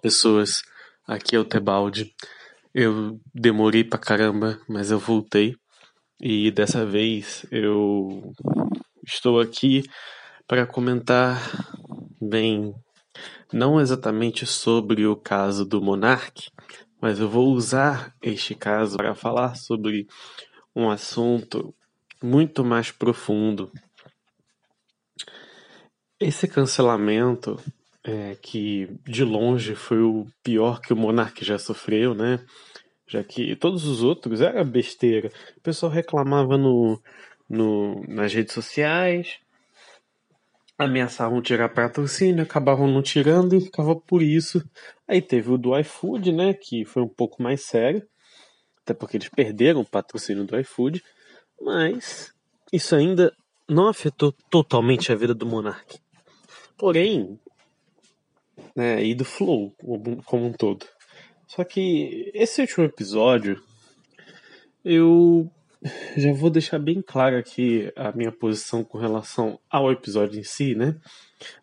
pessoas, aqui é o Tebaldi. Eu demorei pra caramba, mas eu voltei. E dessa vez eu estou aqui para comentar, bem, não exatamente sobre o caso do Monark, mas eu vou usar este caso para falar sobre um assunto muito mais profundo. Esse cancelamento é, que de longe foi o pior que o Monark já sofreu, né? Já que todos os outros era besteira. O pessoal reclamava no, no, nas redes sociais, ameaçavam tirar patrocínio, acabavam não tirando e ficava por isso. Aí teve o do iFood, né? Que foi um pouco mais sério, até porque eles perderam o patrocínio do iFood, mas isso ainda não afetou totalmente a vida do Monark. Porém, né, e do Flow como um todo. Só que esse último episódio, eu já vou deixar bem claro aqui a minha posição com relação ao episódio em si, né?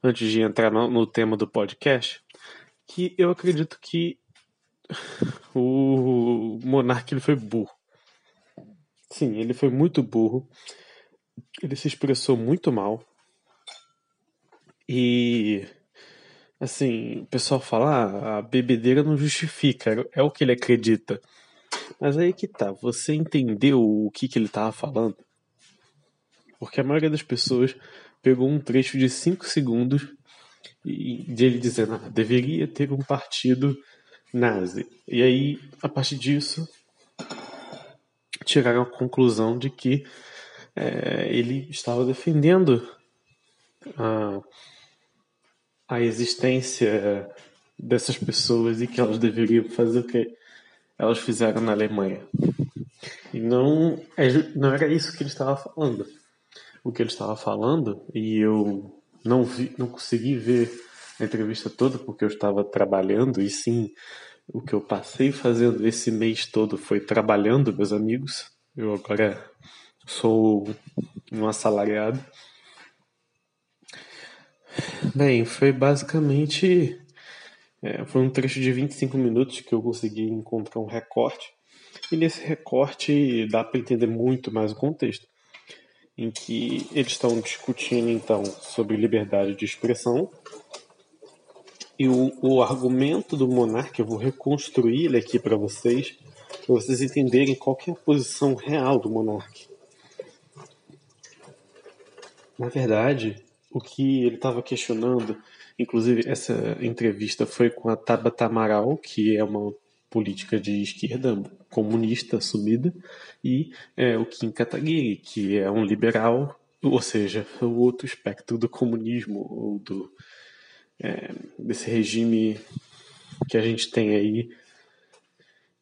Antes de entrar no, no tema do podcast, que eu acredito que o Monark ele foi burro. Sim, ele foi muito burro. Ele se expressou muito mal. E Assim, o pessoal fala, ah, a bebedeira não justifica, é o que ele acredita. Mas aí que tá, você entendeu o que, que ele tava falando? Porque a maioria das pessoas pegou um trecho de 5 segundos e de ele dizendo, ah, deveria ter um partido nazi. E aí, a partir disso, tiraram a conclusão de que é, ele estava defendendo a a existência dessas pessoas e que elas deveriam fazer o que elas fizeram na Alemanha. E não, é não era isso que ele estava falando. O que ele estava falando, e eu não, vi, não consegui ver a entrevista toda porque eu estava trabalhando, e sim, o que eu passei fazendo esse mês todo foi trabalhando, meus amigos. Eu agora sou um assalariado. Bem, foi basicamente. É, foi um trecho de 25 minutos que eu consegui encontrar um recorte. E nesse recorte dá para entender muito mais o contexto. Em que eles estão discutindo então sobre liberdade de expressão. E o, o argumento do monarca, eu vou reconstruir ele aqui para vocês, para vocês entenderem qual é a posição real do monarca. Na verdade, o que ele estava questionando, inclusive essa entrevista foi com a Tabata Amaral, que é uma política de esquerda comunista assumida, e é, o Kim Kataguiri, que é um liberal, ou seja, o outro espectro do comunismo, ou do, é, desse regime que a gente tem aí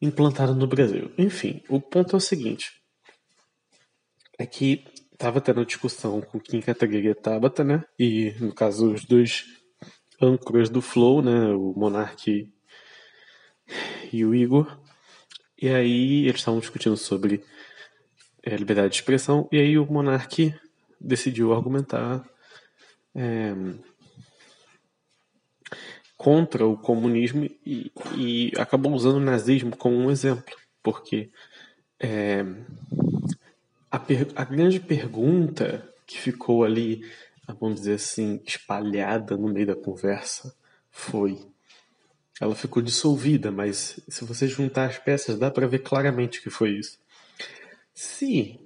implantado no Brasil. Enfim, o ponto é o seguinte: é que tava tendo discussão com Kim Kataguiri e Tabata, né? E, no caso, os dois âncoras do Flow, né? O Monark e o Igor. E aí eles estavam discutindo sobre é, liberdade de expressão. E aí o Monark decidiu argumentar é, contra o comunismo e, e, acabou usando o nazismo como um exemplo. Porque é, a, a grande pergunta que ficou ali, vamos dizer assim, espalhada no meio da conversa foi. Ela ficou dissolvida, mas se você juntar as peças, dá para ver claramente que foi isso. Se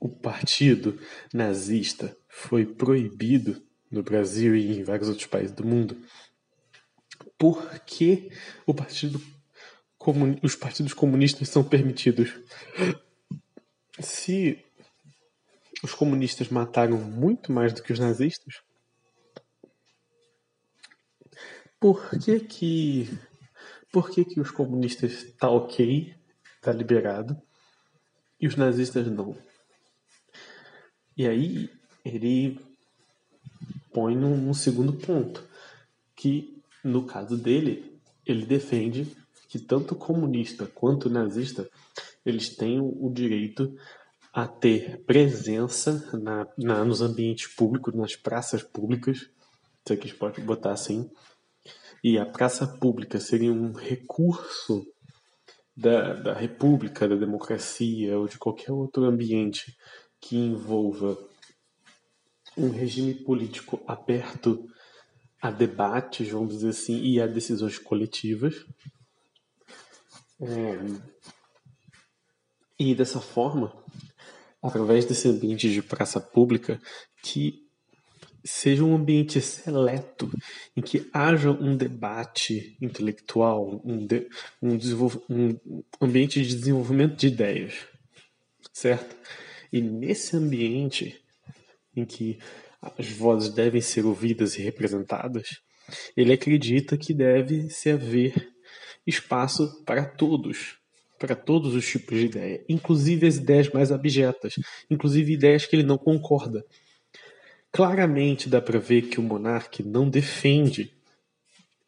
o partido nazista foi proibido no Brasil e em vários outros países do mundo, por que o partido os partidos comunistas são permitidos? Se os comunistas mataram muito mais do que os nazistas, por que que, por que, que os comunistas tá ok, tá liberado, e os nazistas não? E aí ele põe num, num segundo ponto, que no caso dele, ele defende que tanto comunista quanto nazista eles têm o direito a ter presença na, na, nos ambientes públicos, nas praças públicas, se aqui pode botar assim, e a praça pública seria um recurso da, da república, da democracia ou de qualquer outro ambiente que envolva um regime político aberto a debates, vamos dizer assim, e a decisões coletivas. É... E dessa forma, através desse ambiente de praça pública, que seja um ambiente seleto em que haja um debate intelectual, um, de, um, um ambiente de desenvolvimento de ideias, certo? E nesse ambiente em que as vozes devem ser ouvidas e representadas, ele acredita que deve se haver espaço para todos, para todos os tipos de ideia, inclusive as ideias mais abjetas, inclusive ideias que ele não concorda. Claramente dá para ver que o monarca não defende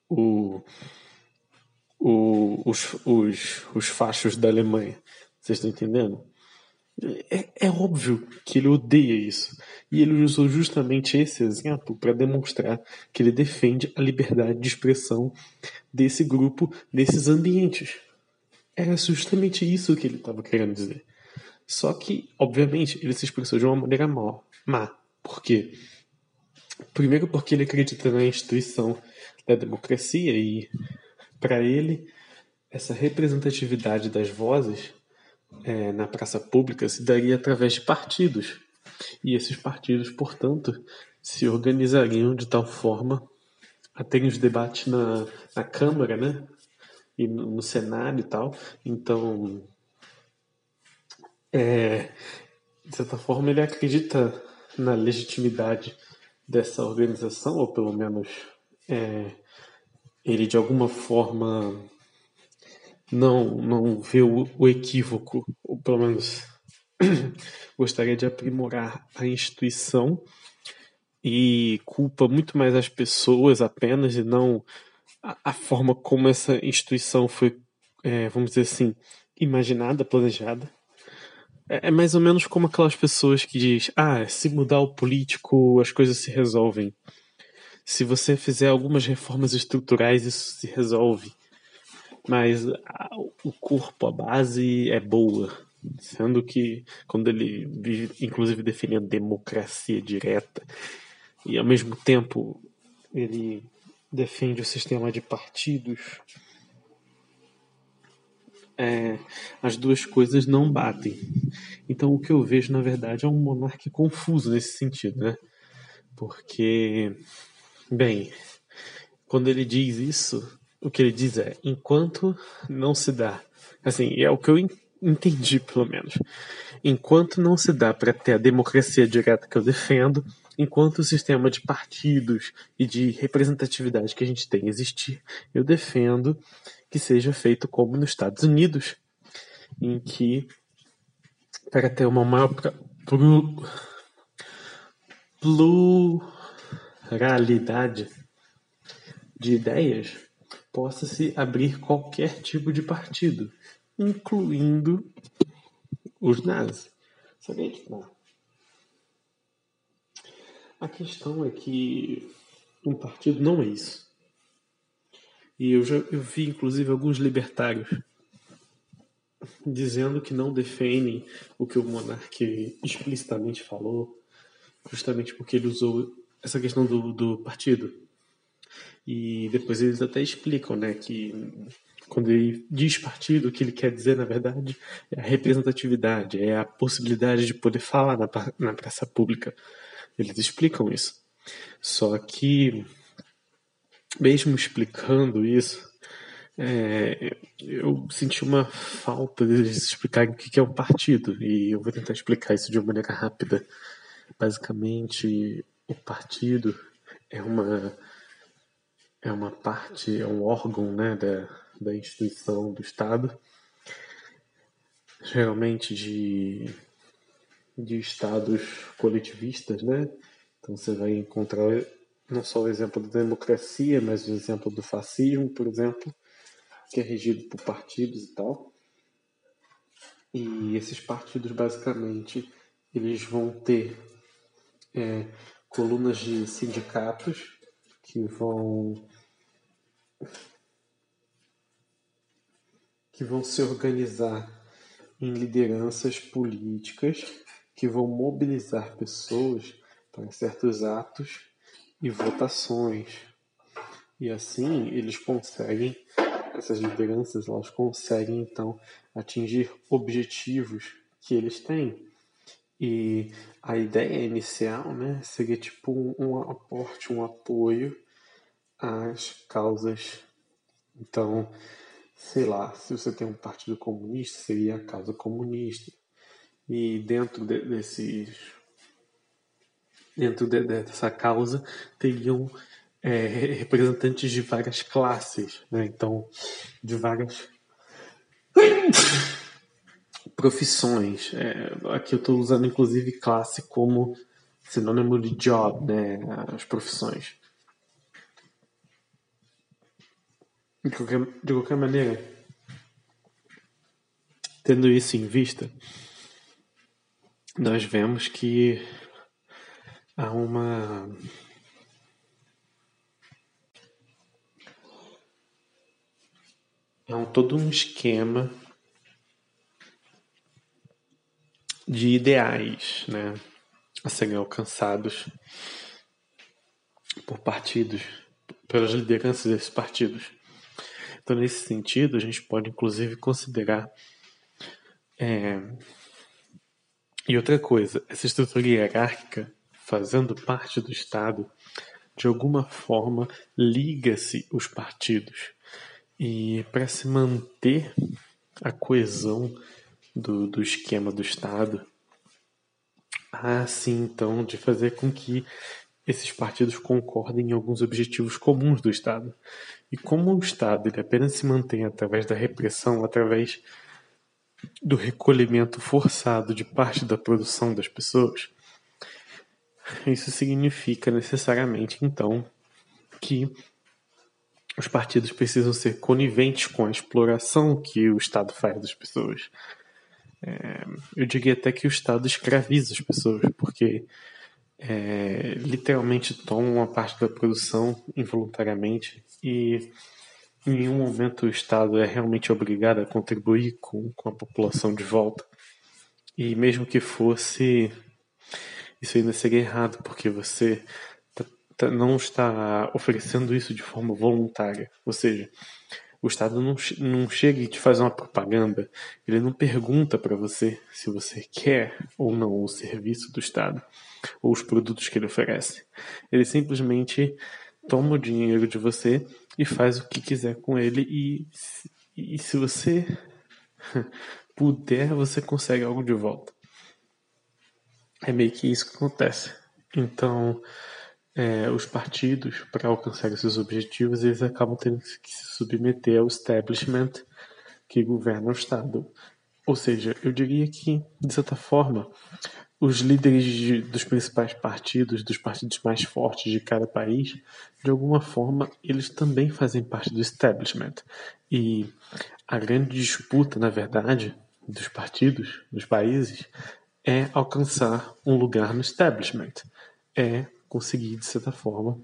o, o, os, os, os fachos da Alemanha. Vocês estão entendendo? É, é, óbvio que ele odeia isso. E ele usou justamente esse exemplo para demonstrar que ele defende a liberdade de expressão desse grupo, desses ambientes. Era justamente isso que ele estava querendo dizer. Só que, obviamente, ele se expressou de uma maneira má. Por quê? Primeiro, porque ele acredita na instituição da democracia e, para ele, essa representatividade das vozes é, na praça pública se daria através de partidos. E esses partidos, portanto, se organizariam de tal forma a terem os debates na, na Câmara, né? E no, no Senado e tal. Então, é, de certa forma, ele acredita na legitimidade dessa organização, ou pelo menos é, ele de alguma forma não, não vê o, o equívoco, ou pelo menos gostaria de aprimorar a instituição e culpa muito mais as pessoas apenas e não a, forma como essa instituição foi, é, vamos dizer assim, imaginada, planejada. É, é mais ou menos como aquelas pessoas que diz, ah, se mudar o político as coisas se resolvem. Se você fizer algumas reformas estruturais isso se resolve mas o corpo, a base é boa. Sendo que quando ele vive, inclusive, defendendo democracia direta e ao mesmo tempo ele defende o sistema de partidos, é, as duas coisas não batem. Então o que eu vejo, na verdade, é um monarca confuso nesse sentido, né? Porque, bem, quando ele diz isso, o que ele diz é: enquanto não se dá, assim, é o que eu entendi pelo menos. Enquanto não se dá para ter a democracia direta que eu defendo, enquanto o sistema de partidos e de representatividade que a gente tem existir, eu defendo que seja feito como nos Estados Unidos, em que para ter uma maior pluralidade de ideias, possa se abrir qualquer tipo de partido, incluindo os nazis. Sabia que não? A questão é que um partido não é isso. E eu já eu vi, inclusive, alguns libertários dizendo que não defendem o que o monarca explicitamente falou, justamente porque ele usou essa questão do, do partido. E depois eles até explicam, né, que quando ele diz partido, o que ele quer dizer, na verdade, é a representatividade, é a possibilidade de poder falar na, na praça pública. Eles explicam isso. Só que, mesmo explicando isso, é, eu senti uma falta deles explicarem o que é um partido. E eu vou tentar explicar isso de uma maneira rápida. Basicamente, o partido é uma é uma parte, é um órgão né, da, da instituição do Estado, geralmente de, de estados coletivistas, né? Então você vai encontrar não só o exemplo da democracia, mas o exemplo do fascismo, por exemplo, que é regido por partidos e tal. E esses partidos, basicamente, eles vão ter é, colunas de sindicatos que vão que vão se organizar em lideranças políticas que vão mobilizar pessoas para certos atos e votações. E assim eles conseguem, essas lideranças, elas conseguem então atingir objetivos que eles têm. E a ideia inicial né, seria tipo um, um aporte, um apoio às causas. Então, sei lá, se você tem um partido comunista, seria a causa comunista. E dentro de, desses dentro de, dessa causa teriam é, representantes de várias classes, né? então de várias profissões. É, aqui eu estou usando inclusive classe como sinônimo de job, né? as profissões. De qualquer, de qualquer maneira, tendo isso em vista, nós vemos que há uma há um, todo um esquema de ideais, né, a serem alcançados por partidos, pelas lideranças desses partidos. Então, nesse sentido, a gente pode inclusive considerar. É... E outra coisa, essa estrutura hierárquica, fazendo parte do Estado, de alguma forma liga-se os partidos. E para se manter a coesão do, do esquema do Estado, há sim então de fazer com que esses partidos concordem em alguns objetivos comuns do Estado. E como o Estado ele apenas se mantém através da repressão, através do recolhimento forçado de parte da produção das pessoas, isso significa necessariamente, então, que os partidos precisam ser coniventes com a exploração que o Estado faz das pessoas. É, eu diria até que o Estado escraviza as pessoas, porque é, literalmente tomam uma parte da produção involuntariamente e em nenhum momento o Estado é realmente obrigado a contribuir com, com a população de volta. E mesmo que fosse, isso ainda seria errado, porque você tá, tá, não está oferecendo isso de forma voluntária. Ou seja, o Estado não, não chega e te faz uma propaganda, ele não pergunta para você se você quer ou não o serviço do Estado ou os produtos que ele oferece. Ele simplesmente toma o dinheiro de você e faz o que quiser com ele e, e se você puder, você consegue algo de volta. É meio que isso que acontece. Então, é, os partidos, para alcançar esses objetivos, eles acabam tendo que se submeter ao establishment que governa o Estado. Ou seja, eu diria que, de certa forma, os líderes de, dos principais partidos, dos partidos mais fortes de cada país, de alguma forma, eles também fazem parte do establishment. E a grande disputa, na verdade, dos partidos, dos países, é alcançar um lugar no establishment. É conseguir, de certa forma,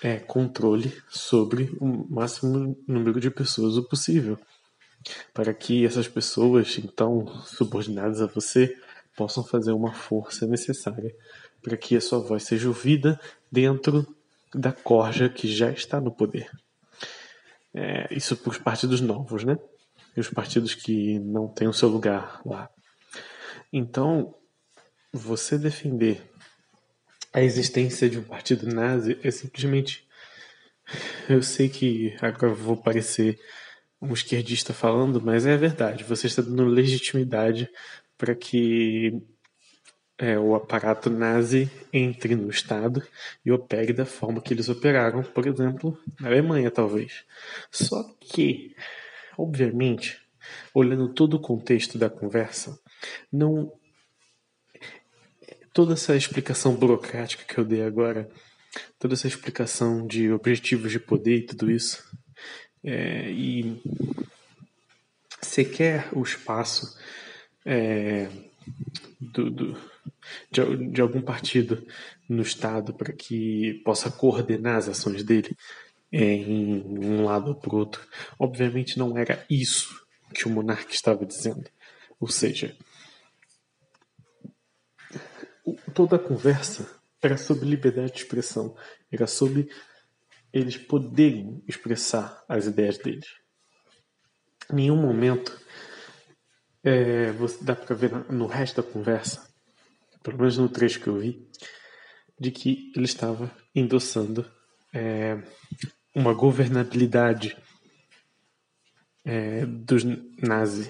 é, controle sobre o máximo número de pessoas o possível. Para que essas pessoas, então, subordinadas a você, possam fazer uma força necessária para que a sua voz seja ouvida dentro da corja que já está no poder. É, isso para os partidos novos, né? E os partidos que não têm o seu lugar lá. Então, você defender a existência de um partido nazi é simplesmente. Eu sei que agora vou parecer um esquerdista falando, mas é verdade. Você está dando legitimidade para que é, o aparato nazi entre no Estado e opere da forma que eles operaram, por exemplo, na Alemanha, talvez. Só que, obviamente, olhando todo o contexto da conversa, não toda essa explicação burocrática que eu dei agora, toda essa explicação de objetivos de poder e tudo isso, é, e sequer o espaço é, do, do, de, de algum partido no Estado para que possa coordenar as ações dele, é, em um lado ou para outro. Obviamente não era isso que o monarca estava dizendo. Ou seja, toda a conversa era sobre liberdade de expressão, era sobre eles poderem expressar as ideias deles. Em nenhum momento é, você dá para ver no resto da conversa, pelo menos no trecho que eu vi, de que ele estava endossando é, uma governabilidade é, dos nazis.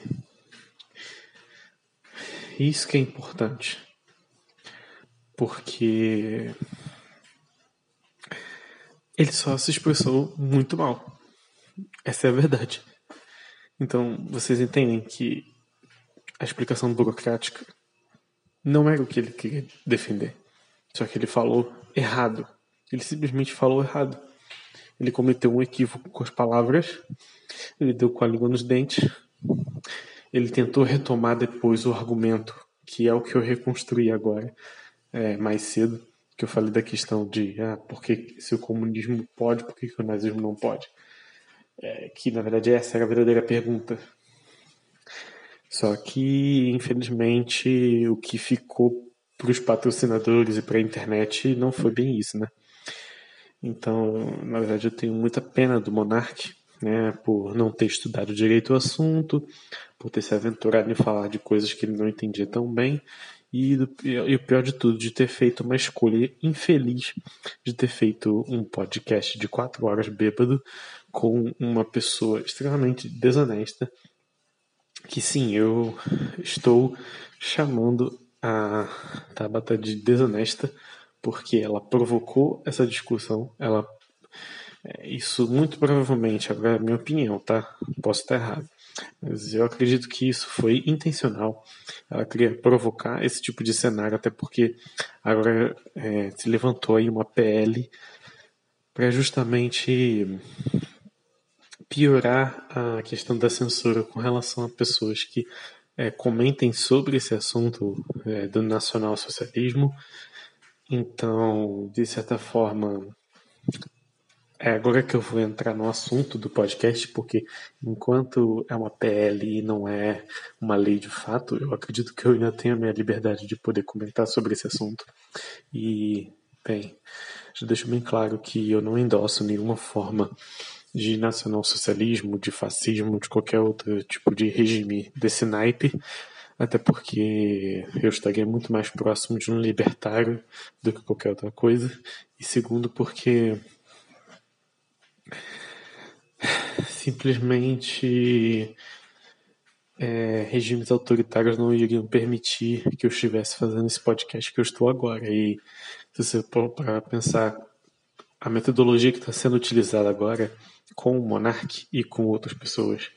Isso que é importante, porque ele só se expressou muito mal. Essa é a verdade. Então, vocês entendem que a explicação burocrática não era o que ele queria defender. Só que ele falou errado. Ele simplesmente falou errado. Ele cometeu um equívoco com as palavras, ele deu com a língua nos dentes, ele tentou retomar depois o argumento, que é o que eu reconstruí agora, é, mais cedo, que eu falei da questão de ah, porque se o comunismo pode, por que, o nazismo não pode? É, que na verdade essa era a verdadeira pergunta. Só que, infelizmente, o que ficou para os patrocinadores e para a internet não foi bem isso, né? Então, na verdade, eu tenho muita pena do Monark, né, por não ter estudado direito o assunto, por ter se aventurado em falar de coisas que ele não entendia tão bem, e, do, e o pior de tudo, de ter feito uma escolha infeliz de ter feito um podcast de quatro horas bêbado com uma pessoa extremamente desonesta, que sim, eu estou chamando a Tabata de desonesta, porque ela provocou essa discussão, ela é, isso muito provavelmente, agora é a minha opinião, tá? Posso estar errado. Mas eu acredito que isso foi intencional. Ela queria provocar esse tipo de cenário, até porque agora é, se levantou aí uma PL para justamente piorar a questão da censura com relação a pessoas que é, comentem sobre esse assunto é, do nacionalsocialismo então, de certa forma, é agora que eu vou entrar no assunto do podcast, porque enquanto é uma PL e não é uma lei de fato, eu acredito que eu ainda tenho a minha liberdade de poder comentar sobre esse assunto. E, bem, já deixo bem claro que eu não endosso nenhuma forma de nacionalsocialismo, de fascismo, de qualquer outro tipo de regime desse naipe até porque eu estaria muito mais próximo de um libertário do que qualquer outra coisa, e segundo, porque simplesmente é, regimes autoritários não iriam permitir que eu estivesse fazendo esse podcast que eu estou agora. E se você for para pensar a metodologia que está sendo utilizada agora com o Monark e com outras pessoas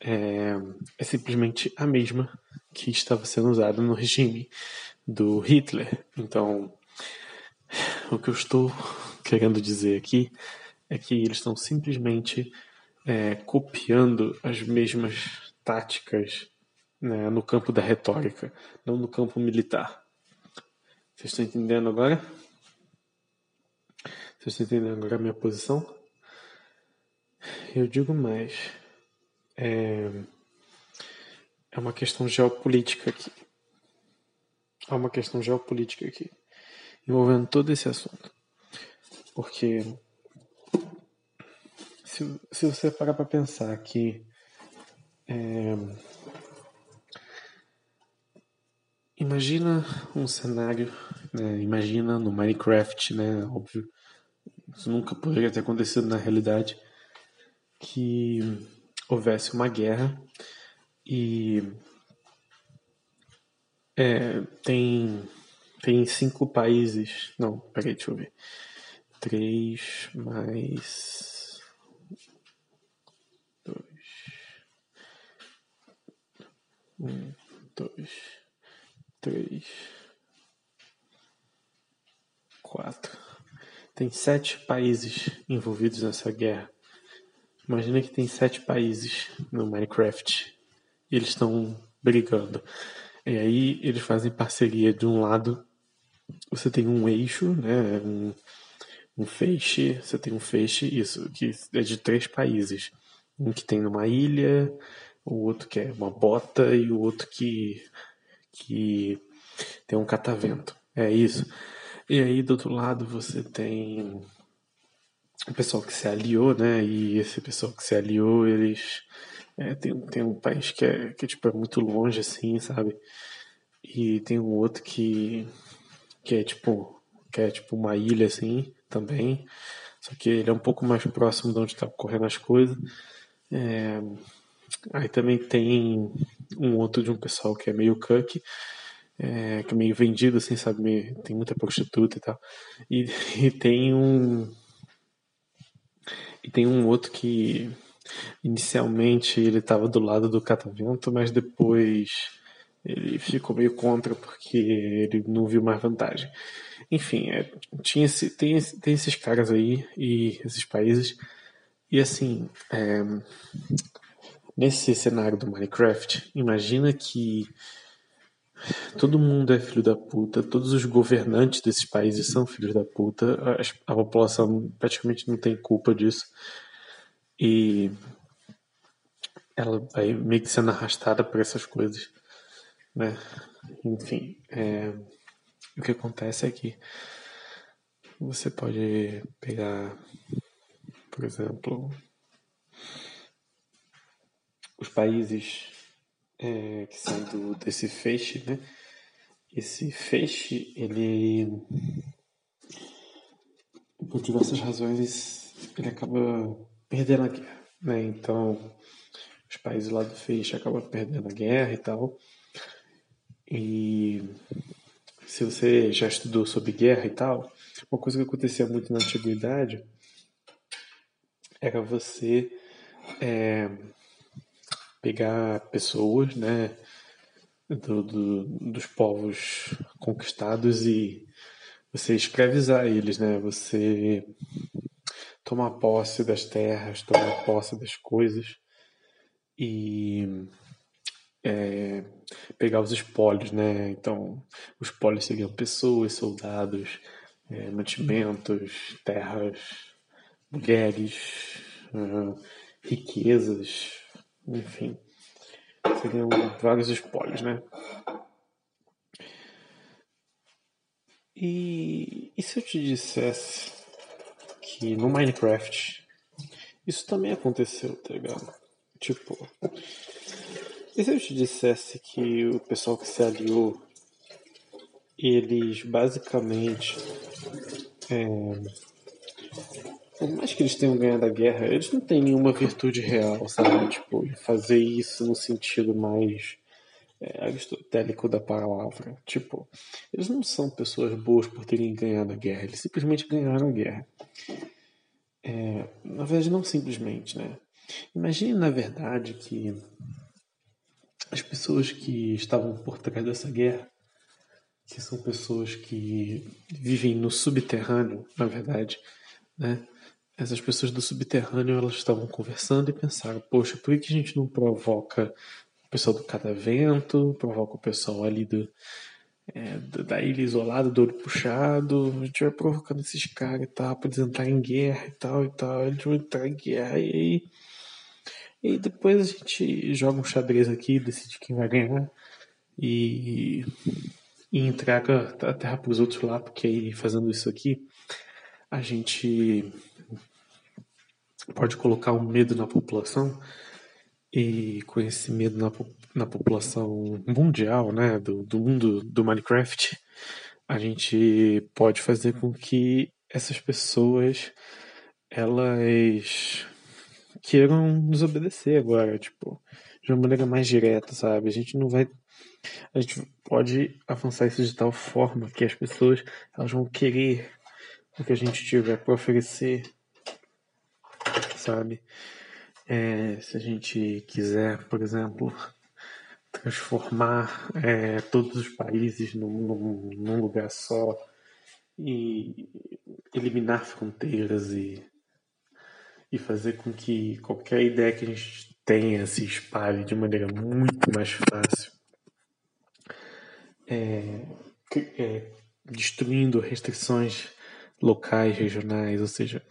é, é simplesmente a mesma que estava sendo usada no regime do Hitler. Então, o que eu estou querendo dizer aqui é que eles estão simplesmente é, copiando as mesmas táticas né, no campo da retórica, não no campo militar. Vocês estão entendendo agora? Vocês estão entendendo agora a minha posição? Eu digo mais é, é uma questão geopolítica aqui. Há uma questão geopolítica aqui, envolvendo todo esse assunto. Porque se, se você parar para pensar que é, imagina um cenário, né, imagina no Minecraft, né, óbvio, isso nunca poderia ter acontecido na realidade, que houvesse uma guerra e é, tem tem cinco países. Não, peraí, deixa eu ver. Três mais dois. Um, dois, três, quatro. Tem sete países envolvidos nessa guerra. Imagina que tem sete países no Minecraft e eles estão brigando. E aí eles fazem parceria de um lado, você tem um eixo, né, um, um feixe, você tem um feixe, isso, que é de três países. Um que tem numa ilha, o outro que é uma bota e o outro que, que tem um catavento. É isso. E aí do outro lado você tem o pessoal que se aliou, né? E esse pessoal que se aliou, eles é, tem, tem um país que é, que tipo, é muito longe, assim, sabe? E tem um outro que, que é tipo que é tipo uma ilha assim também. Só que ele é um pouco mais próximo de onde está ocorrendo as coisas. É, aí também tem um outro de um pessoal que é meio cuck, é, que é meio vendido, assim, sabe? Tem muita prostituta e tal. E, e tem um. E tem um outro que inicialmente ele estava do lado do catavento, mas depois ele ficou meio contra porque ele não viu mais vantagem. Enfim, é, tinha esse, tem, tem esses caras aí e esses países. E assim, é, nesse cenário do Minecraft, imagina que todo mundo é filho da puta, todos os governantes desses países são filhos da puta, a, a população praticamente não tem culpa disso. E ela vai meio que sendo arrastada por essas coisas, né? Enfim, é, o que acontece é que você pode pegar, por exemplo, os países é, que são do, desse feixe, né? Esse feixe, ele, por diversas razões, ele acaba perdendo a guerra, né? Então, os países lá do feixe acabam perdendo a guerra e tal. E se você já estudou sobre guerra e tal, uma coisa que acontecia muito na antiguidade era você é, pegar pessoas, né, do, do, dos povos conquistados e você escravizar eles, né? Você tomar posse das terras, tomar posse das coisas e é, pegar os espólios, né? Então, os espólios seriam pessoas, soldados, é, mantimentos, terras, mulheres, riquezas, enfim, seriam vários espólios, né? E, e se eu te dissesse que no Minecraft isso também aconteceu, tá ligado? Tipo, e se eu te dissesse que o pessoal que se aliou, eles basicamente. É, por mais que eles tenham ganhado a guerra, eles não têm nenhuma virtude real, sabe? Tipo, fazer isso no sentido mais é, aristotélico da palavra. Tipo, eles não são pessoas boas por terem ganhado a guerra, eles simplesmente ganharam a guerra. É, na verdade, não simplesmente, né? Imagine, na verdade, que as pessoas que estavam por trás dessa guerra, que são pessoas que vivem no subterrâneo, na verdade, né? Essas pessoas do subterrâneo, elas estavam conversando e pensaram, poxa, por que a gente não provoca o pessoal do catavento, provoca o pessoal ali do, é, da ilha isolada, do olho puxado, a gente vai provocando esses caras e tal, pra eles entrarem em guerra e tal e tal, eles vão entrar em guerra e aí e depois a gente joga um xadrez aqui, decide quem vai ganhar. E, e entrega a terra para os outros lá, porque aí fazendo isso aqui, a gente pode colocar um medo na população. E com esse medo na, na população mundial, né, do, do mundo do Minecraft, a gente pode fazer com que essas pessoas elas queiram nos obedecer agora, tipo, de uma maneira mais direta, sabe? A gente não vai. A gente pode avançar isso de tal forma que as pessoas elas vão querer o que a gente tiver para oferecer, sabe? É, se a gente quiser, por exemplo, transformar é, todos os países num, num, num lugar só e eliminar fronteiras e e fazer com que qualquer ideia que a gente tenha se espalhe de maneira muito mais fácil, é, é, destruindo restrições locais, regionais, ou seja,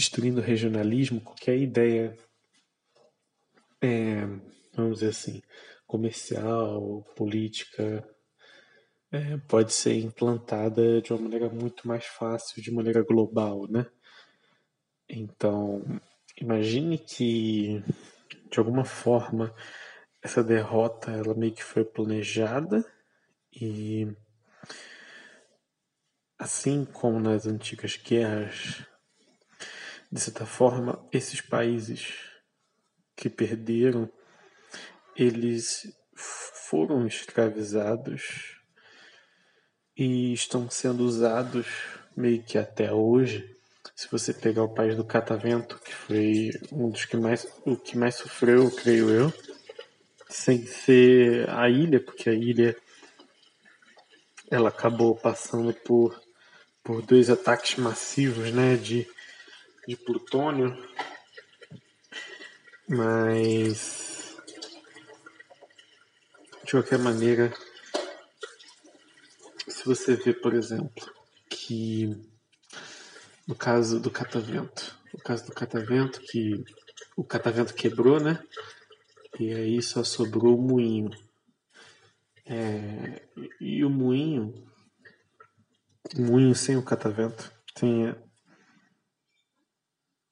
destruindo o regionalismo, qualquer ideia, é, vamos dizer assim, comercial, política, é, pode ser implantada de uma maneira muito mais fácil, de maneira global, né? Então, imagine que, de alguma forma, essa derrota ela meio que foi planejada e assim como nas antigas guerras, de certa forma, esses países que perderam, eles foram escravizados e estão sendo usados meio que até hoje. Se você pegar o país do Catavento, que foi um dos que mais o que mais sofreu, creio eu, sem ser a ilha, porque a ilha ela acabou passando por por dois ataques massivos, né, de de plutônio, mas de qualquer maneira se você vê, por exemplo, que no caso do catavento, no caso do catavento que o catavento quebrou, né? E aí só sobrou o moinho. É, e o moinho, moinho sem o catavento, tem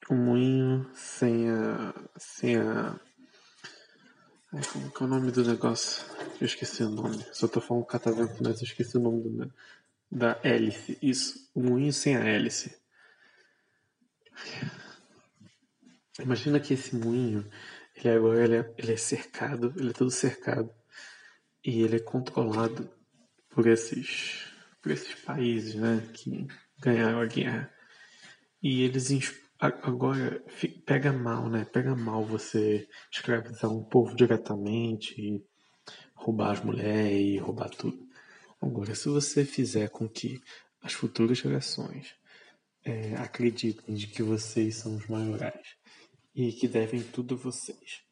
o moinho sem a, sem a, ai, como que é o nome do negócio? Eu esqueci o nome. Só tô falando catavento, mas eu esqueci o nome do, da hélice. Isso, o moinho sem a hélice. Imagina que esse moinho, ele agora ele é, ele é cercado, ele é todo cercado. E ele é controlado por esses, por esses países, né, que ganharam a guerra. E eles agora pega mal, né? Pega mal você escravizar um povo diretamente roubar as mulheres e roubar tudo. Agora, se você fizer com que as futuras gerações é, acreditem de que vocês são os maiorais e que devem tudo a vocês,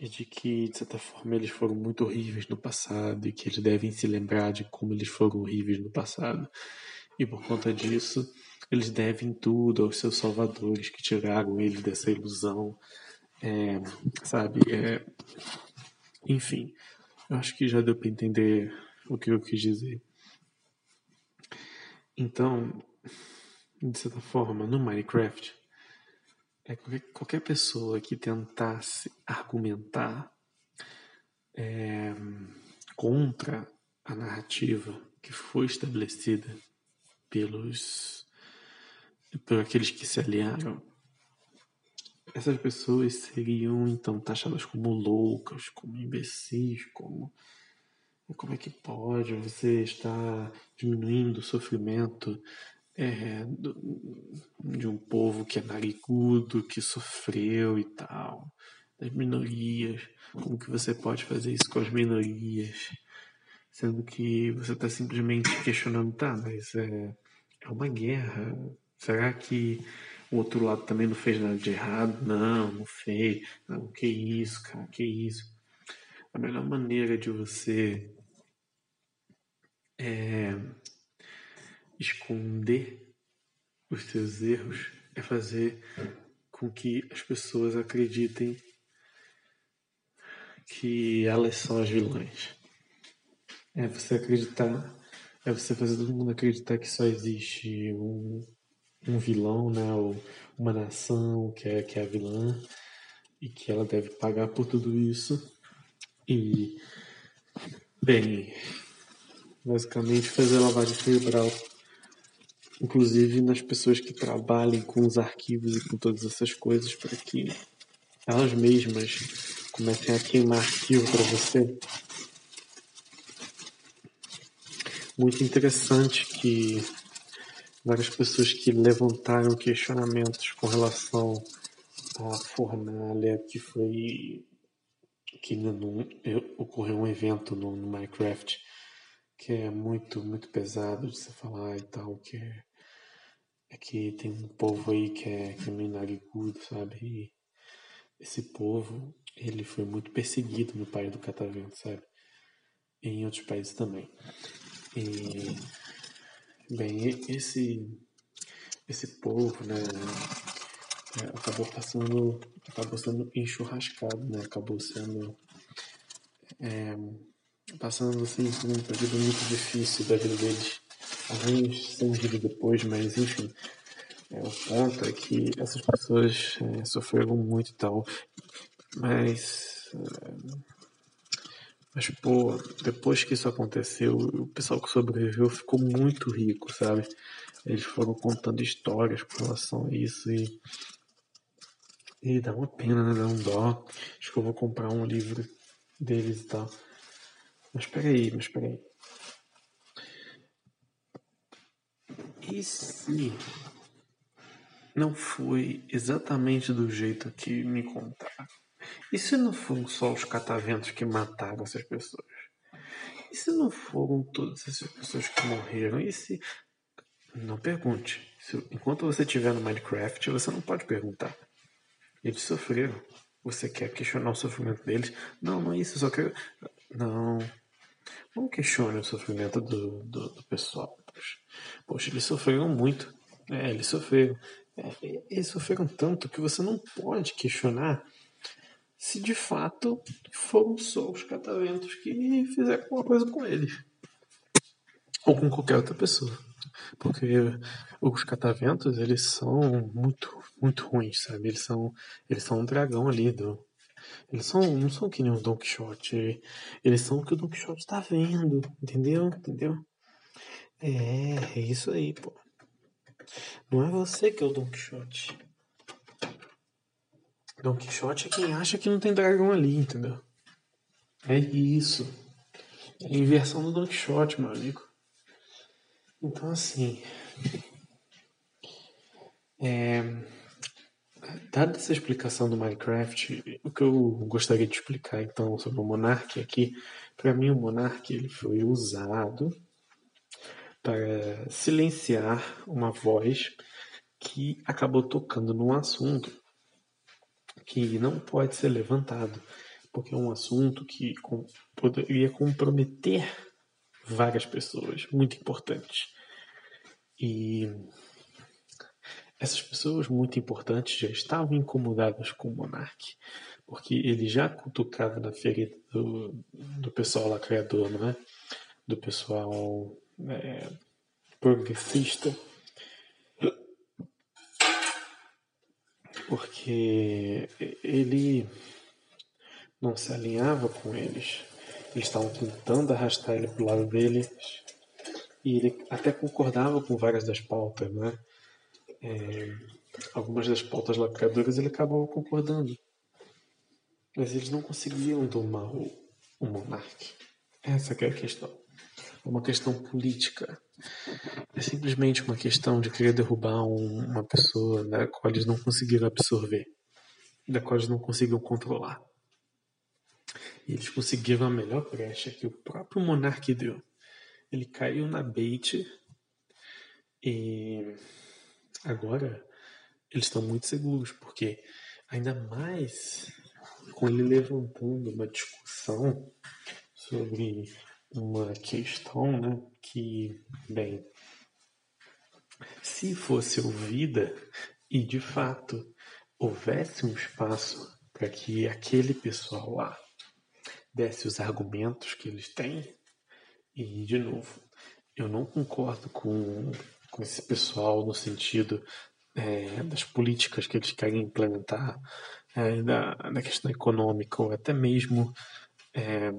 e de que, de certa forma, eles foram muito horríveis no passado e que eles devem se lembrar de como eles foram horríveis no passado, e por conta disso, eles devem tudo aos seus salvadores que tiraram eles dessa ilusão, é, sabe? É, enfim, acho que já deu para entender o que eu quis dizer. Então, de certa forma, no Minecraft, é qualquer, qualquer pessoa que tentasse argumentar é, contra a narrativa que foi estabelecida pelos por aqueles que se aliaram essas pessoas seriam então taxadas como loucas, como imbecis, como como é que pode você estar diminuindo o sofrimento é, de um povo que é narigudo, que sofreu e tal, das minorias? Como que você pode fazer isso com as minorias? Sendo que você está simplesmente questionando, tá, mas é, é uma guerra. Será que o outro lado também não fez nada de errado. Não, não fez. Não, que isso, cara, que isso. A melhor maneira de você é, esconder os seus erros é fazer com que as pessoas acreditem que elas são as vilãs. É você acreditar, é você fazer todo mundo acreditar que só existe um, um vilão, né? Ou uma nação que é, que é a vilã e que ela deve pagar por tudo isso. E, bem, basicamente fazer lavagem cerebral, inclusive nas pessoas que trabalhem com os arquivos e com todas essas coisas, para que elas mesmas comecem a queimar arquivo para você. Muito interessante que várias pessoas que levantaram questionamentos com relação à fornalha que foi que no, ocorreu um evento no, no, Minecraft que é muito muito pesado de se falar e tal que é, é que tem um povo aí que é que é narigudo, sabe? E esse povo ele foi muito perseguido no país do Catavento sabe? E em outros países também. E Bem, esse, esse povo, né, é, acabou passando, acabou sendo enxurrascado, né, acabou sendo é, passando assim um período muito difícil da vida deles. Alguns são vida depois, mas enfim. É, o ponto é que essas pessoas é, sofreram muito e tal. Mas. É, mas, pô, depois que isso aconteceu, o pessoal que sobreviveu ficou muito rico, sabe? Eles foram contando histórias com relação a isso e. E dá uma pena, né? Dá um dó. Acho que eu vou comprar um livro deles e tal. Mas peraí, mas peraí. E se não foi exatamente do jeito que me contaram? E se não foram só os cataventos que mataram essas pessoas? E se não foram todas essas pessoas que morreram? E se. Não pergunte. Se, enquanto você estiver no Minecraft, você não pode perguntar. Eles sofreram. Você quer questionar o sofrimento deles? Não, não é isso. Só quero. Não. Não questione o sofrimento do, do, do pessoal. Poxa, eles sofreram muito. É, eles sofreram. É, eles sofreram tanto que você não pode questionar se de fato foram só os cataventos que fizeram alguma coisa com eles. Ou com qualquer outra pessoa. Porque os cataventos, eles são muito, muito ruins, sabe? Eles são, eles são um dragão ali do, eles são, não são que nem o Don Quixote. Eles são o que o Don Quixote está vendo. Entendeu? Entendeu? É, é isso aí, pô. Não é você que é o Don Quixote. Don Quixote é quem acha que não tem dragão ali, entendeu? É isso. É a inversão do Don Quixote, meu amigo. Então, assim. É Dada essa explicação do Minecraft, o que eu gostaria de explicar então sobre o Monark aqui, para mim o Monark ele foi usado para silenciar uma voz que acabou tocando num assunto que não pode ser levantado, porque é um assunto que poderia comprometer várias pessoas, muito importantes. E essas pessoas muito importantes já estavam incomodadas com o monarca, porque ele já cutucava na ferida do, do pessoal lacrador, não é? Do pessoal é, progressista. Porque ele não se alinhava com eles. Eles estavam tentando arrastar ele para o lado deles. E ele até concordava com várias das pautas, né? é, algumas das pautas lacradoras ele acabava concordando. Mas eles não conseguiam domar o, o monarca. Essa é a questão. Uma questão política. É simplesmente uma questão de querer derrubar um, uma pessoa da qual eles não conseguiram absorver, da qual eles não conseguiram controlar. E eles conseguiram a melhor brecha que o próprio monarca deu. Ele caiu na bait e Agora, eles estão muito seguros, porque ainda mais com ele levantando uma discussão sobre uma questão né, que, bem, se fosse ouvida e de fato houvesse um espaço para que aquele pessoal lá desse os argumentos que eles têm, e de novo, eu não concordo com com esse pessoal no sentido é, das políticas que eles querem implementar, é, da, da questão econômica, ou até mesmo é,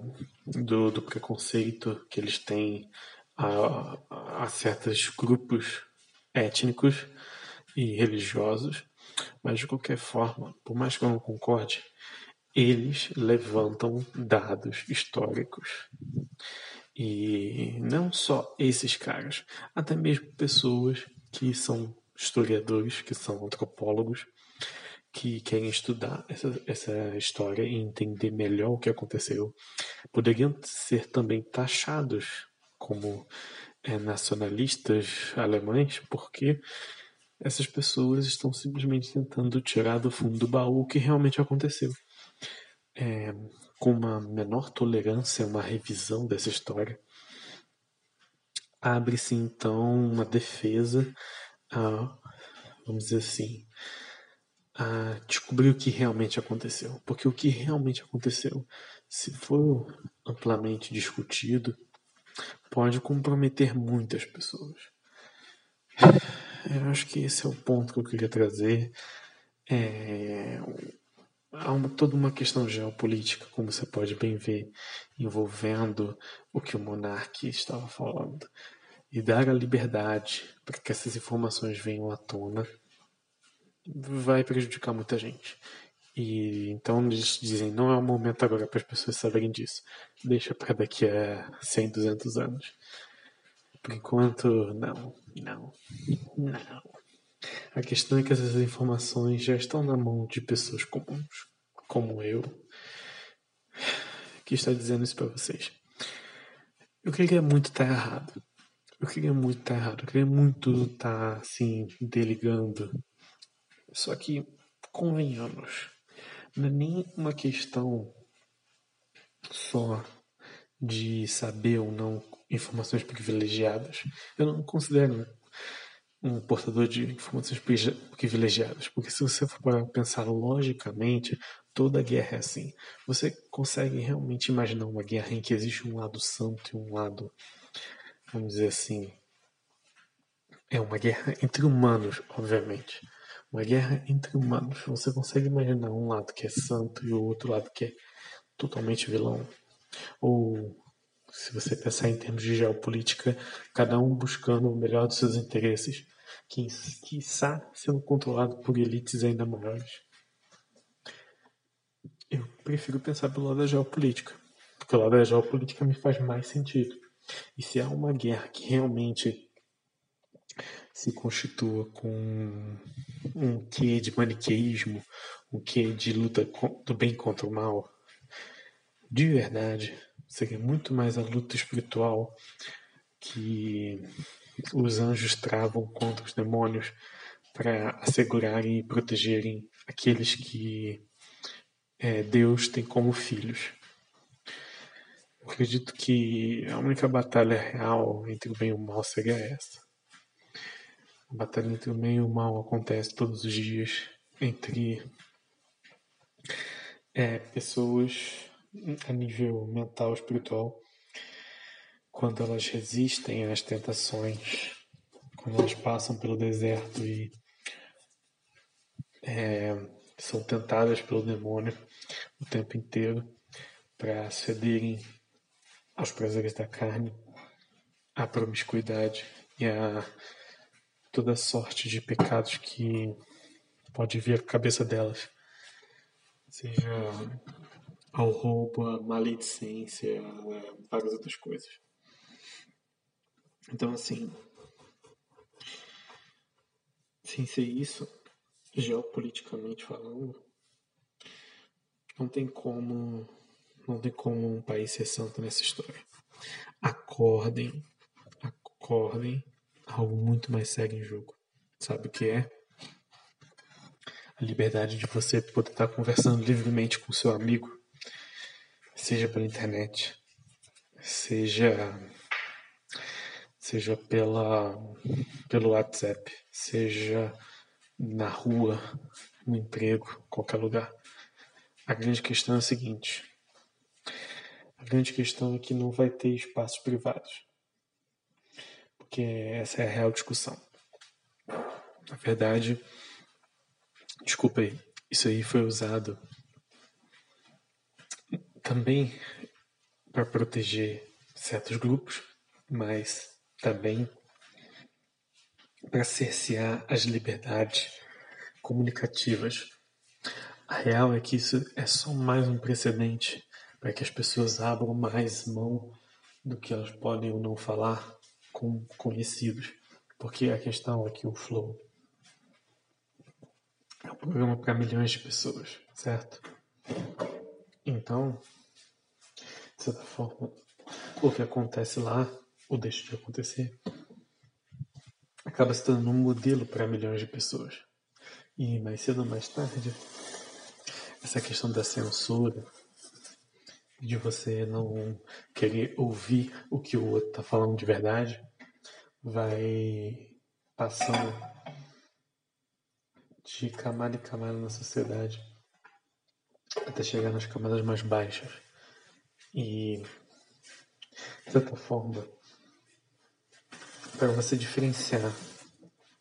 do, do, preconceito que eles têm a, a certos grupos étnicos e religiosos. Mas, de qualquer forma, por mais que eu não concorde, eles levantam dados históricos e não só esses caras, até mesmo pessoas que são historiadores, que são antropólogos, que querem estudar essa, essa história e entender melhor o que aconteceu, poderiam ser também taxados como é, nacionalistas alemães, porque essas pessoas estão simplesmente tentando tirar do fundo do baú o que realmente aconteceu. É, com uma menor tolerância, uma revisão dessa história, abre-se então uma defesa a vamos dizer assim, a descobrir o que realmente aconteceu. Porque o que realmente aconteceu, se for amplamente discutido, pode comprometer muitas pessoas. Eu acho que esse é o ponto que eu queria trazer. É, há uma, toda uma questão geopolítica, como você pode bem ver, envolvendo o que o monarca estava falando. E dar a liberdade para que essas informações venham à tona vai prejudicar muita gente. E então eles dizem, não é o momento agora para as pessoas saberem disso. Deixa para daqui a 100, 200 anos. Por enquanto, não, não, não. A questão é que essas informações já estão na mão de pessoas comuns, como eu, que está dizendo isso para vocês. Eu queria muito estar errado. Eu queria muito estar errado. Eu queria muito estar, assim, deligando. Só que, convenhamos, não é nem uma questão só de saber ou não informações privilegiadas. Eu não considero um portador de informações privilegiadas, porque se você for pensar logicamente, toda guerra é assim. Você consegue realmente imaginar uma guerra em que existe um lado santo e um lado, vamos dizer assim, é uma guerra entre humanos, obviamente. Uma guerra entre humanos. Você consegue imaginar um lado que é santo e o outro lado que é totalmente vilão? Ou se você pensar em termos de geopolítica, cada um buscando o melhor dos seus interesses, que quiçá sendo controlado por elites ainda maiores. Eu prefiro pensar pelo lado da geopolítica, porque o lado da geopolítica me faz mais sentido. E se há uma guerra que realmente se constitua com um quê de maniqueísmo, um quê de luta do bem contra o mal, de verdade, seria muito mais a luta espiritual que os anjos travam contra os demônios para assegurarem e protegerem aqueles que é, Deus tem como filhos. Acredito que a única batalha real entre o bem e o mal seria essa. A batalha entre o bem e o mal acontece todos os dias entre é, pessoas a nível mental, espiritual, quando elas resistem às tentações, quando elas passam pelo deserto e é, são tentadas pelo demônio o tempo inteiro para cederem aos prazeres da carne, à promiscuidade e a toda sorte de pecados que pode vir à cabeça delas, seja ao roubo, à maledicência, várias outras coisas. Então, assim, sem ser isso, geopoliticamente falando, não tem como, não tem como um país ser santo nessa história. Acordem, acordem, algo muito mais sério em jogo. Sabe o que é? A liberdade de você poder estar conversando livremente com seu amigo seja pela internet, seja seja pela pelo WhatsApp, seja na rua, no emprego, qualquer lugar. A grande questão é a seguinte: a grande questão é que não vai ter espaços privados, porque essa é a real discussão. Na verdade, desculpa aí, isso aí foi usado também para proteger certos grupos, mas também para cercear as liberdades comunicativas. A real é que isso é só mais um precedente para que as pessoas abram mais mão do que elas podem ou não falar com conhecidos. Porque a questão é que o Flow é um programa para milhões de pessoas, certo? Então, de certa forma, o que acontece lá, ou deixa de acontecer, acaba se tornando um modelo para milhões de pessoas. E mais cedo ou mais tarde, essa questão da censura, de você não querer ouvir o que o outro está falando de verdade, vai passando de camada em camada na sociedade até chegar nas camadas mais baixas. E, de certa forma, para você diferenciar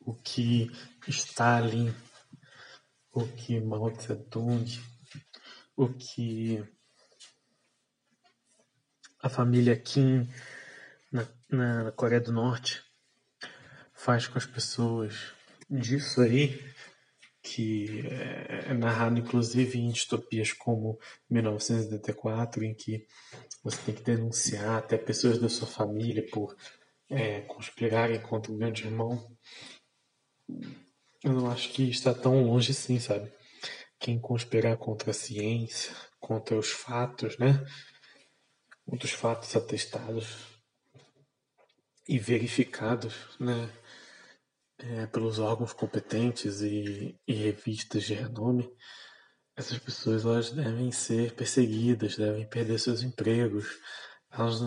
o que Stalin, o que Mao Tse-tung, o que a família Kim na, na Coreia do Norte faz com as pessoas disso aí, que é, é narrado inclusive em distopias como 1984, em que você tem que denunciar até pessoas da sua família por é, conspirarem contra o grande irmão. Eu não acho que está tão longe assim, sabe? Quem conspirar contra a ciência, contra os fatos, né? Contra os fatos atestados e verificados, né? É, pelos órgãos competentes e, e revistas de renome, essas pessoas elas devem ser perseguidas, devem perder seus empregos, elas,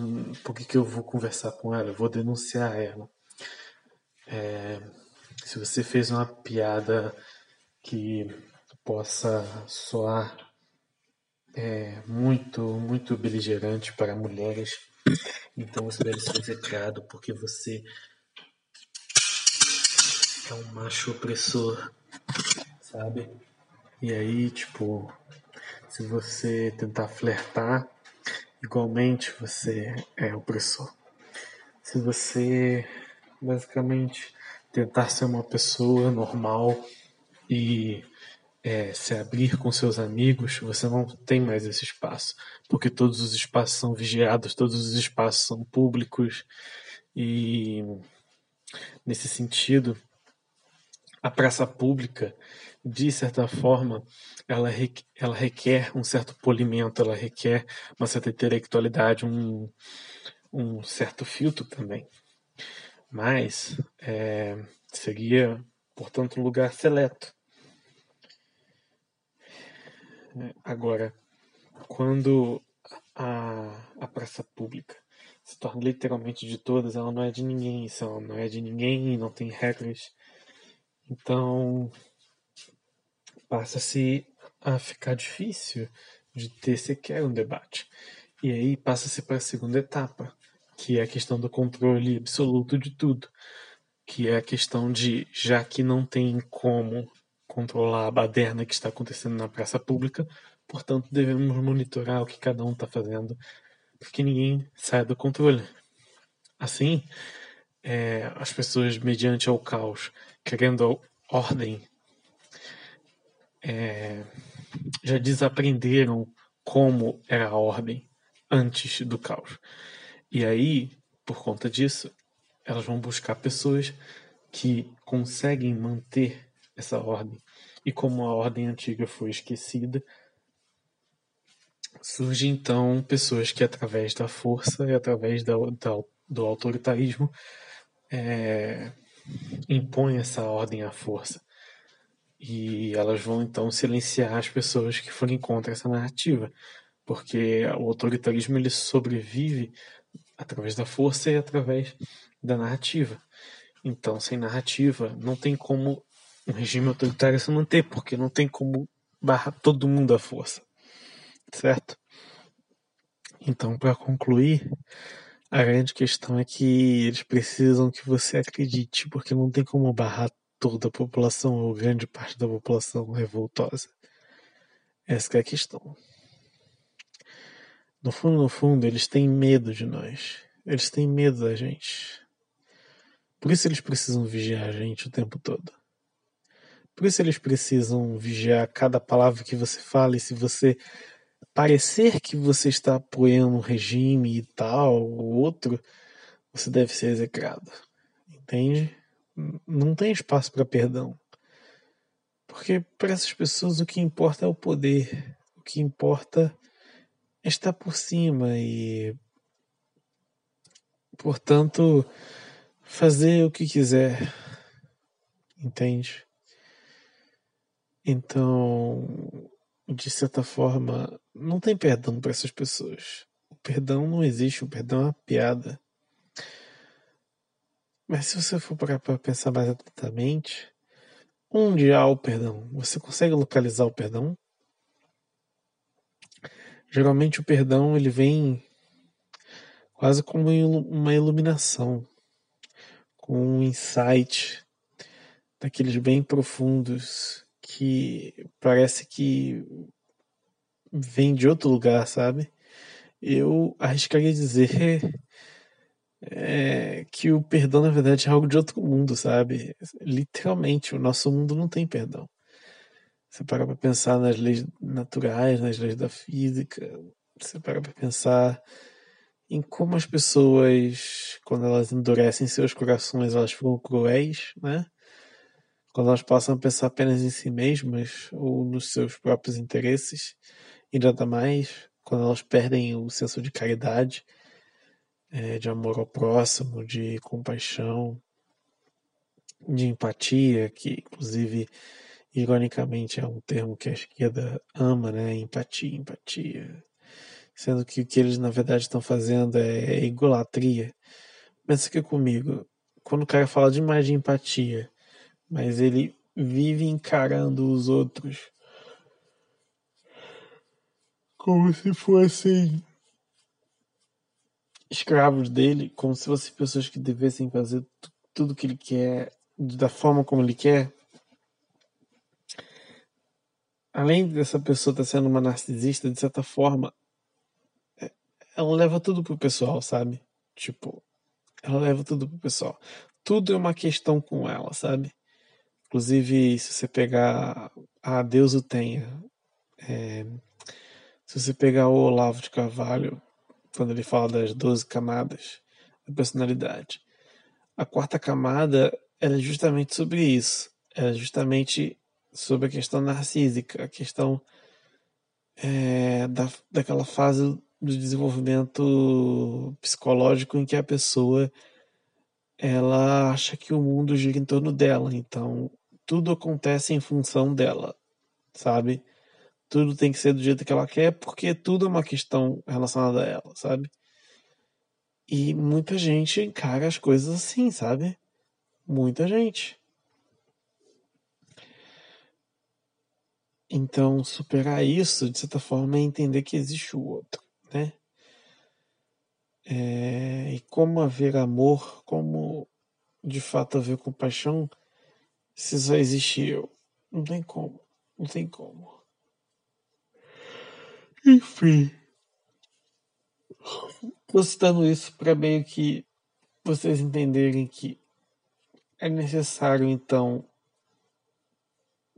por que, que eu vou conversar com ela? Eu vou denunciar ela. É, se você fez uma piada que possa soar é, muito, muito beligerante para mulheres, então você deve ser execrado porque você é um macho opressor, sabe? E aí, tipo, se você tentar flertar Igualmente você é opressor. Se você basicamente tentar ser uma pessoa normal e é, se abrir com seus amigos, você não tem mais esse espaço, porque todos os espaços são vigiados, todos os espaços são públicos e nesse sentido, a praça pública de certa forma, ela, requer, ela requer um certo polimento, ela requer uma certa intelectualidade, um, um certo filtro também. Mas é, seria, portanto, um lugar seleto. Agora, quando a, a praça pública se torna literalmente de todas, ela não é de ninguém, ela não é de ninguém, não tem regras. Então, passa-se a ficar difícil de ter sequer um debate. E aí passa-se para a segunda etapa, que é a questão do controle absoluto de tudo, que é a questão de, já que não tem como controlar a baderna que está acontecendo na praça pública, portanto devemos monitorar o que cada um está fazendo, porque ninguém sai do controle. Assim, é, as pessoas, mediante ao caos, querendo ordem é, já desaprenderam como era a ordem antes do caos. E aí, por conta disso, elas vão buscar pessoas que conseguem manter essa ordem. E como a ordem antiga foi esquecida, surgem então pessoas que, através da força e através da, da, do autoritarismo, é, impõem essa ordem à força. E elas vão então silenciar as pessoas que forem contra essa narrativa, porque o autoritarismo ele sobrevive através da força e através da narrativa. Então, sem narrativa, não tem como um regime autoritário se manter, porque não tem como barrar todo mundo à força. Certo? Então, para concluir, a grande questão é que eles precisam que você acredite, porque não tem como barrar toda a população ou grande parte da população revoltosa. Essa é a questão. No fundo, no fundo, eles têm medo de nós. Eles têm medo da gente. Por isso eles precisam vigiar a gente o tempo todo. Por isso eles precisam vigiar cada palavra que você fala e se você parecer que você está apoiando um regime e tal ou outro, você deve ser execrado. Entende? não tem espaço para perdão. Porque para essas pessoas o que importa é o poder, o que importa é estar por cima e, portanto, fazer o que quiser. Entende? Então, de certa forma, não tem perdão para essas pessoas. O perdão não existe, o perdão é uma piada. Mas se você for para pensar mais atentamente, onde há o perdão? Você consegue localizar o perdão? Geralmente o perdão ele vem quase como uma iluminação, com um insight daqueles bem profundos que parece que vem de outro lugar, sabe? Eu arriscaria dizer é, que o perdão, na verdade, é algo de outro mundo, sabe? Literalmente, o nosso mundo não tem perdão. Você para para pensar nas leis naturais, nas leis da física, você para para pensar em como as pessoas, quando elas endurecem seus corações, elas ficam cruéis, né? Quando elas passam a pensar apenas em si mesmas ou nos seus próprios interesses, e nada mais, quando elas perdem o senso de caridade, é, de amor ao próximo, de compaixão, de empatia, que inclusive ironicamente é um termo que a esquerda ama, né? Empatia, empatia. Sendo que o que eles na verdade estão fazendo é idolatria. Pensa aqui comigo, quando o cara fala demais de empatia, mas ele vive encarando os outros como se fossem escravos dele, como se fossem pessoas que devessem fazer tudo que ele quer da forma como ele quer, além dessa pessoa estar sendo uma narcisista, de certa forma, é, ela leva tudo pro pessoal, sabe? Tipo, ela leva tudo pro pessoal. Tudo é uma questão com ela, sabe? Inclusive, se você pegar a Deus o tenha, é, se você pegar o Olavo de Carvalho, quando ele fala das 12 camadas da personalidade, a quarta camada é justamente sobre isso. É justamente sobre a questão narcísica, a questão é, da, daquela fase do desenvolvimento psicológico em que a pessoa ela acha que o mundo gira em torno dela, então tudo acontece em função dela, sabe? Tudo tem que ser do jeito que ela quer, porque tudo é uma questão relacionada a ela, sabe? E muita gente encara as coisas assim, sabe? Muita gente. Então, superar isso, de certa forma, é entender que existe o outro, né? É, e como haver amor, como de fato haver compaixão, se só existe eu. Não tem como, não tem como. Enfim. Tô citando isso para meio que vocês entenderem que é necessário, então,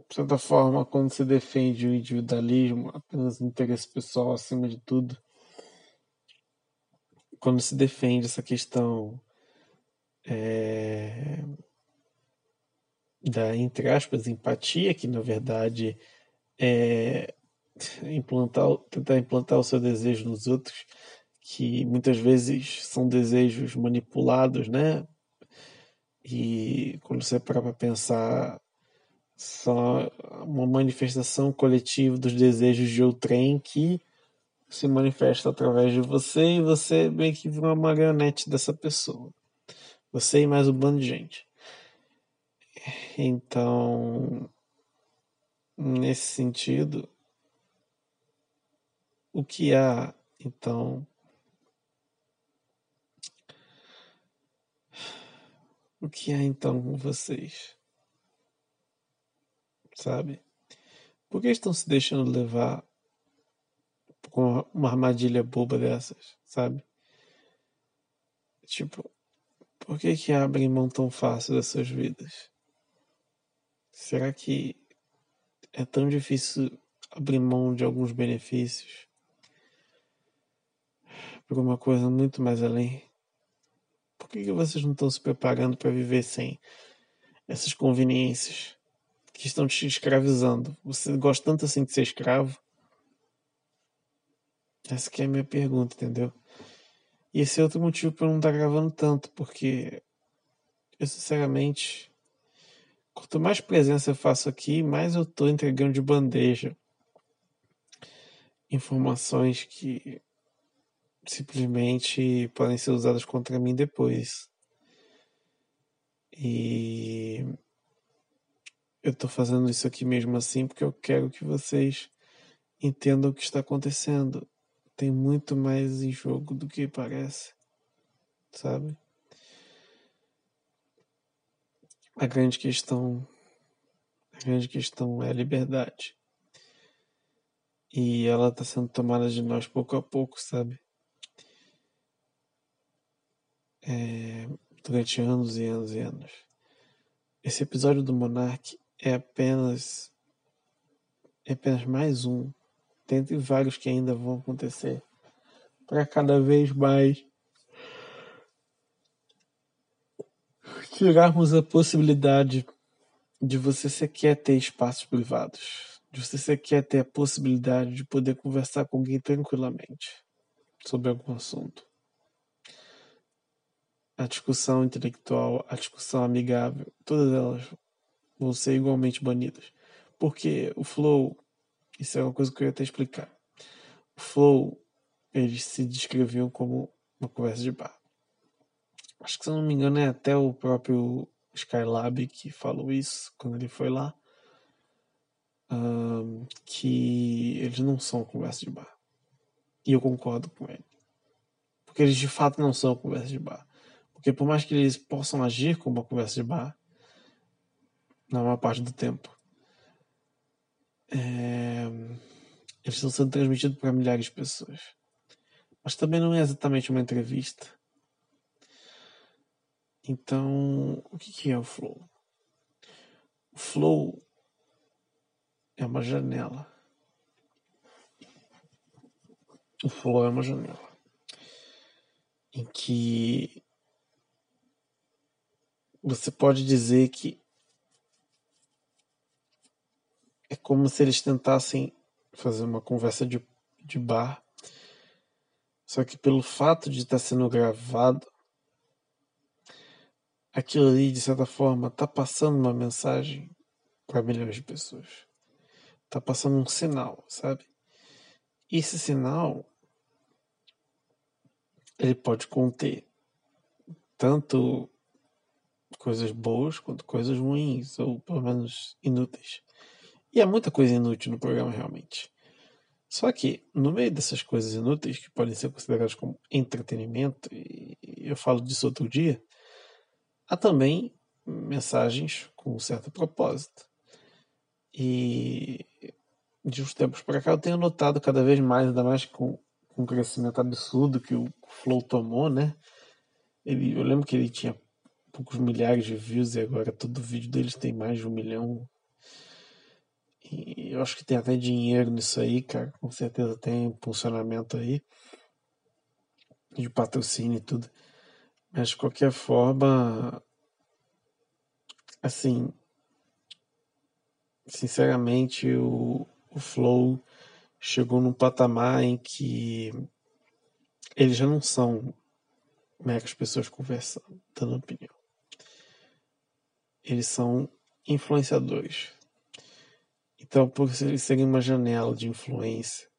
de certa forma, quando se defende o individualismo, apenas o interesse pessoal acima de tudo, quando se defende essa questão é, da, entre aspas, empatia, que na verdade é implantar, tentar implantar o seu desejo nos outros, que muitas vezes são desejos manipulados, né? E quando você para para pensar só uma manifestação coletiva dos desejos de outrem que se manifesta através de você e você meio que vira uma marionete dessa pessoa. Você e mais um bando de gente. Então, nesse sentido, o que há, então, o que há então com vocês? sabe? Por que estão se deixando levar com uma armadilha boba dessas, sabe? Tipo, por que que abrem mão tão fácil das suas vidas? Será que é tão difícil abrir mão de alguns benefícios por uma coisa muito mais além? Por que, que vocês não estão se preparando para viver sem essas conveniências? que estão te escravizando. Você gosta tanto assim de ser escravo? Essa que é a minha pergunta, entendeu? E esse é outro motivo para eu não estar tá gravando tanto, porque eu sinceramente, quanto mais presença eu faço aqui, mais eu estou entregando de bandeja informações que simplesmente podem ser usadas contra mim depois. E eu tô fazendo isso aqui mesmo assim porque eu quero que vocês entendam o que está acontecendo. Tem muito mais em jogo do que parece, sabe? A grande questão, a grande questão é a liberdade. E ela está sendo tomada de nós pouco a pouco, sabe? É, durante anos e anos e anos. Esse episódio do Monark é apenas é apenas mais um dentre vários que ainda vão acontecer para cada vez mais tirarmos a possibilidade de você sequer ter espaços privados, de você sequer ter a possibilidade de poder conversar com alguém tranquilamente sobre algum assunto. A discussão intelectual, a discussão amigável, todas elas vão ser igualmente banidas. Porque o flow, isso é uma coisa que eu ia até explicar. O flow, eles se descreviam como uma conversa de bar. Acho que se eu não me engano é até o próprio Skylab que falou isso quando ele foi lá. Um, que eles não são conversa de bar. E eu concordo com ele. Porque eles de fato não são conversa de bar. Porque por mais que eles possam agir como uma conversa de bar, na maior parte do tempo. É... Eles estão sendo transmitidos para milhares de pessoas. Mas também não é exatamente uma entrevista. Então, o que é o flow? O flow é uma janela. O flow é uma janela em que você pode dizer que é como se eles tentassem fazer uma conversa de, de bar, só que pelo fato de estar sendo gravado, aquilo ali, de certa forma, está passando uma mensagem para milhões de pessoas. Está passando um sinal, sabe? Esse sinal ele pode conter tanto coisas boas quanto coisas ruins, ou pelo menos inúteis. E há muita coisa inútil no programa, realmente. Só que, no meio dessas coisas inúteis, que podem ser consideradas como entretenimento, e eu falo disso outro dia, há também mensagens com um certo propósito. E de uns tempos para cá eu tenho notado cada vez mais, ainda mais com, com o crescimento absurdo que o Flow tomou, né? Ele, eu lembro que ele tinha poucos milhares de views e agora todo vídeo deles tem mais de um milhão eu acho que tem até dinheiro nisso aí, cara. Com certeza tem funcionamento aí. De patrocínio e tudo. Mas de qualquer forma. Assim. Sinceramente, o, o Flow chegou num patamar em que eles já não são meras pessoas conversando, dando opinião. Eles são influenciadores. Então, por eles serem uma janela de influência,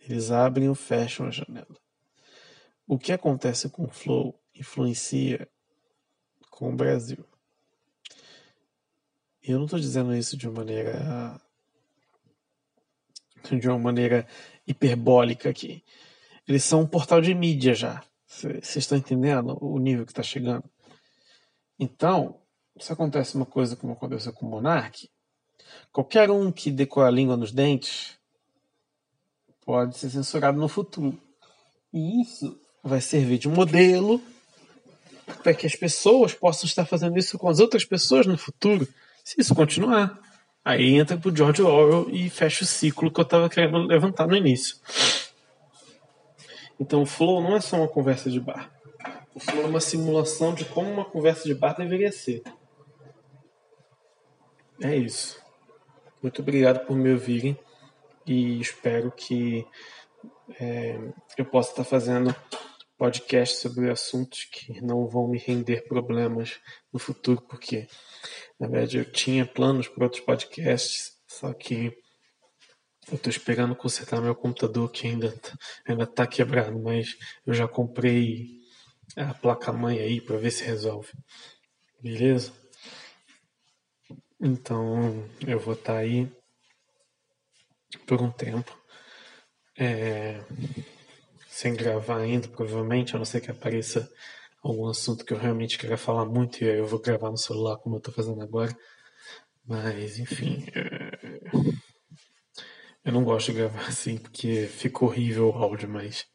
eles abrem ou fecham a janela. O que acontece com o Flow influencia com o Brasil. E eu não estou dizendo isso de uma maneira de uma maneira hiperbólica aqui. Eles são um portal de mídia já. Vocês estão entendendo o nível que está chegando? Então, se acontece uma coisa como aconteceu com o Monark, Qualquer um que decora a língua nos dentes pode ser censurado no futuro. E isso vai servir de modelo para que as pessoas possam estar fazendo isso com as outras pessoas no futuro, se isso continuar. Aí entra pro George Orwell e fecha o ciclo que eu estava querendo levantar no início. Então o flow não é só uma conversa de bar. O flow é uma simulação de como uma conversa de bar deveria ser. É isso. Muito obrigado por me ouvirem e espero que é, eu possa estar fazendo podcast sobre assuntos que não vão me render problemas no futuro, porque na verdade eu tinha planos para outros podcasts, só que eu estou esperando consertar meu computador que ainda tá, ainda está quebrado, mas eu já comprei a placa mãe aí para ver se resolve. Beleza? Então eu vou estar aí por um tempo. É, sem gravar ainda, provavelmente, a não ser que apareça algum assunto que eu realmente queira falar muito e aí eu vou gravar no celular como eu tô fazendo agora. Mas, enfim. É... Eu não gosto de gravar assim porque fica horrível o áudio, mas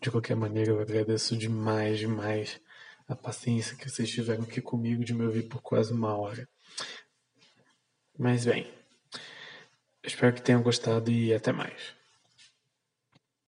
de qualquer maneira eu agradeço demais, demais a paciência que vocês tiveram aqui comigo de me ouvir por quase uma hora. Mas bem, espero que tenham gostado e até mais.